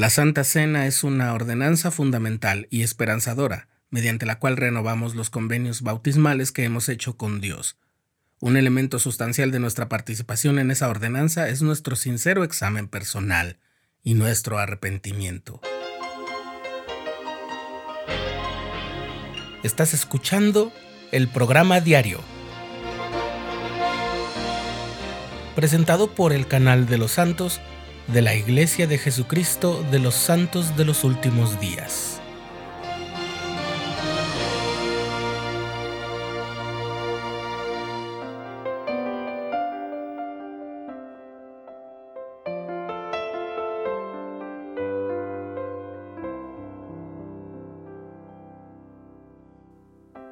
La Santa Cena es una ordenanza fundamental y esperanzadora, mediante la cual renovamos los convenios bautismales que hemos hecho con Dios. Un elemento sustancial de nuestra participación en esa ordenanza es nuestro sincero examen personal y nuestro arrepentimiento. Estás escuchando el programa diario, presentado por el canal de los santos de la Iglesia de Jesucristo de los Santos de los Últimos Días.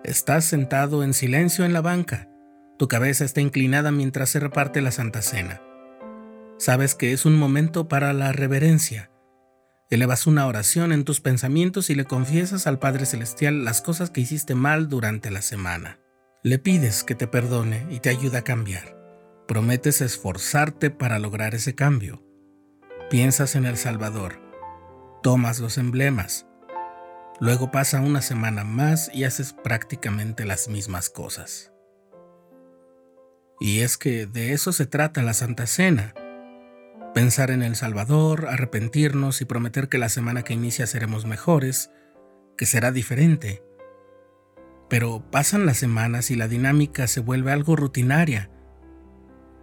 Estás sentado en silencio en la banca. Tu cabeza está inclinada mientras se reparte la Santa Cena. Sabes que es un momento para la reverencia. Elevas una oración en tus pensamientos y le confiesas al Padre Celestial las cosas que hiciste mal durante la semana. Le pides que te perdone y te ayude a cambiar. Prometes esforzarte para lograr ese cambio. Piensas en el Salvador. Tomas los emblemas Luego pasa una semana más y haces prácticamente las mismas cosas. Y es que de eso se trata la Santa Cena. Pensar en el Salvador, arrepentirnos y prometer que la semana que inicia seremos mejores, que será diferente. Pero pasan las semanas y la dinámica se vuelve algo rutinaria.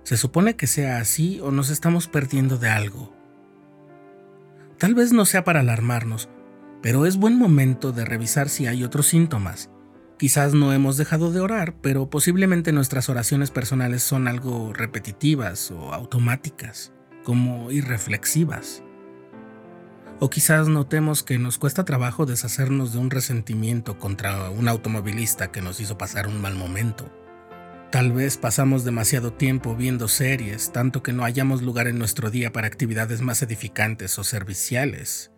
¿Se supone que sea así o nos estamos perdiendo de algo? Tal vez no sea para alarmarnos, pero es buen momento de revisar si hay otros síntomas. Quizás no hemos dejado de orar, pero posiblemente nuestras oraciones personales son algo repetitivas o automáticas, como irreflexivas. O quizás notemos que nos cuesta trabajo deshacernos de un resentimiento contra un automovilista que nos hizo pasar un mal momento. Tal vez pasamos demasiado tiempo viendo series, tanto que no hayamos lugar en nuestro día para actividades más edificantes o serviciales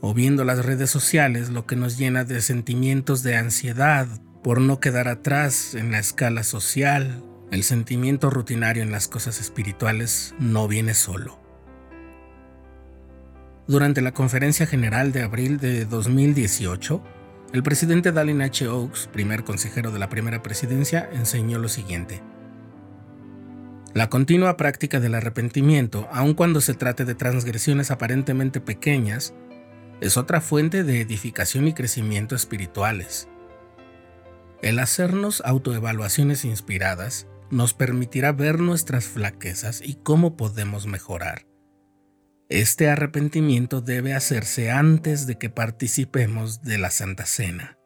o viendo las redes sociales, lo que nos llena de sentimientos de ansiedad por no quedar atrás en la escala social. El sentimiento rutinario en las cosas espirituales no viene solo. Durante la conferencia general de abril de 2018, el presidente Dallin H. Oaks, primer consejero de la primera presidencia, enseñó lo siguiente. La continua práctica del arrepentimiento, aun cuando se trate de transgresiones aparentemente pequeñas, es otra fuente de edificación y crecimiento espirituales. El hacernos autoevaluaciones inspiradas nos permitirá ver nuestras flaquezas y cómo podemos mejorar. Este arrepentimiento debe hacerse antes de que participemos de la Santa Cena.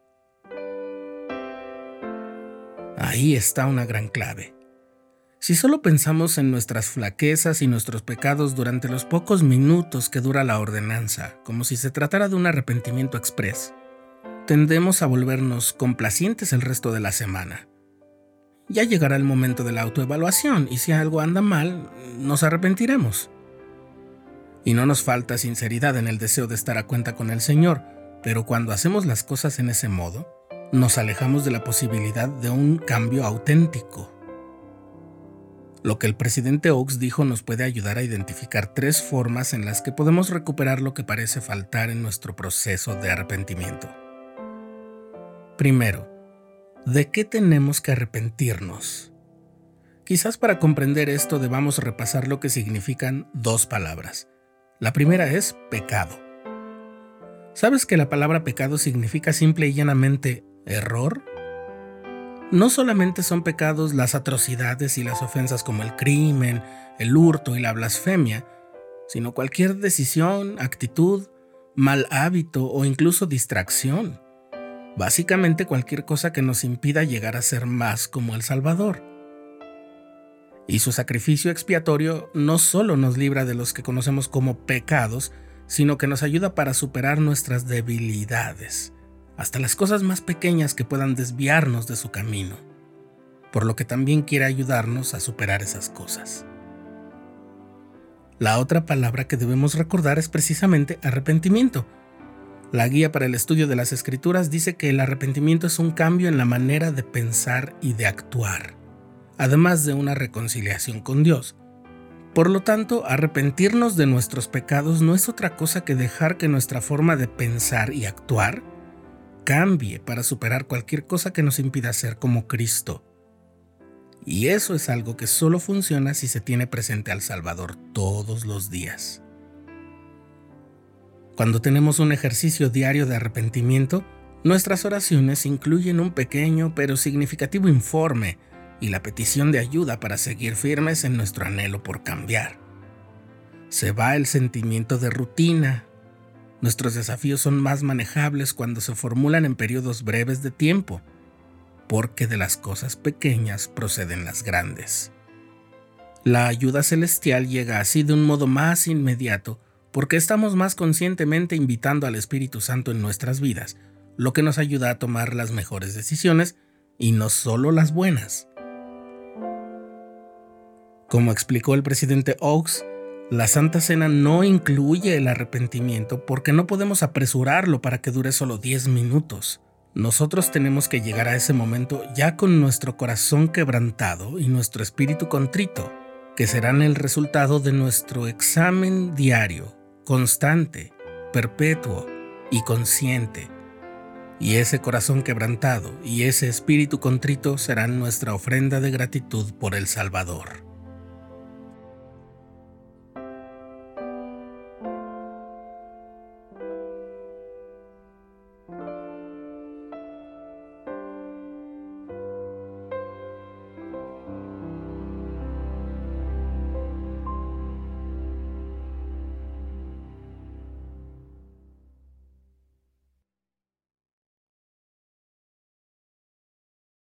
Ahí está una gran clave. Si solo pensamos en nuestras flaquezas y nuestros pecados durante los pocos minutos que dura la ordenanza, como si se tratara de un arrepentimiento express, tendemos a volvernos complacientes el resto de la semana. Ya llegará el momento de la autoevaluación y si algo anda mal, nos arrepentiremos. Y no nos falta sinceridad en el deseo de estar a cuenta con el Señor, pero cuando hacemos las cosas en ese modo, nos alejamos de la posibilidad de un cambio auténtico. Lo que el presidente Oaks dijo nos puede ayudar a identificar tres formas en las que podemos recuperar lo que parece faltar en nuestro proceso de arrepentimiento. Primero, ¿de qué tenemos que arrepentirnos? Quizás para comprender esto debamos repasar lo que significan dos palabras. La primera es pecado. ¿Sabes que la palabra pecado significa simple y llanamente error? no solamente son pecados las atrocidades y las ofensas como el crimen, el hurto y la blasfemia, sino cualquier decisión, actitud, mal hábito o incluso distracción. Básicamente cualquier cosa que nos impida llegar a ser más como el Salvador. Y su sacrificio expiatorio no solo nos libra de los que conocemos como pecados, sino que nos ayuda para superar nuestras debilidades hasta las cosas más pequeñas que puedan desviarnos de su camino, por lo que también quiere ayudarnos a superar esas cosas. La otra palabra que debemos recordar es precisamente arrepentimiento. La guía para el estudio de las escrituras dice que el arrepentimiento es un cambio en la manera de pensar y de actuar, además de una reconciliación con Dios. Por lo tanto, arrepentirnos de nuestros pecados no es otra cosa que dejar que nuestra forma de pensar y actuar cambie para superar cualquier cosa que nos impida ser como Cristo. Y eso es algo que solo funciona si se tiene presente al Salvador todos los días. Cuando tenemos un ejercicio diario de arrepentimiento, nuestras oraciones incluyen un pequeño pero significativo informe y la petición de ayuda para seguir firmes en nuestro anhelo por cambiar. Se va el sentimiento de rutina. Nuestros desafíos son más manejables cuando se formulan en periodos breves de tiempo porque de las cosas pequeñas proceden las grandes. La ayuda celestial llega así de un modo más inmediato porque estamos más conscientemente invitando al Espíritu Santo en nuestras vidas, lo que nos ayuda a tomar las mejores decisiones y no solo las buenas. Como explicó el presidente Oaks, la Santa Cena no incluye el arrepentimiento porque no podemos apresurarlo para que dure solo 10 minutos. Nosotros tenemos que llegar a ese momento ya con nuestro corazón quebrantado y nuestro espíritu contrito, que serán el resultado de nuestro examen diario, constante, perpetuo y consciente. Y ese corazón quebrantado y ese espíritu contrito serán nuestra ofrenda de gratitud por el Salvador.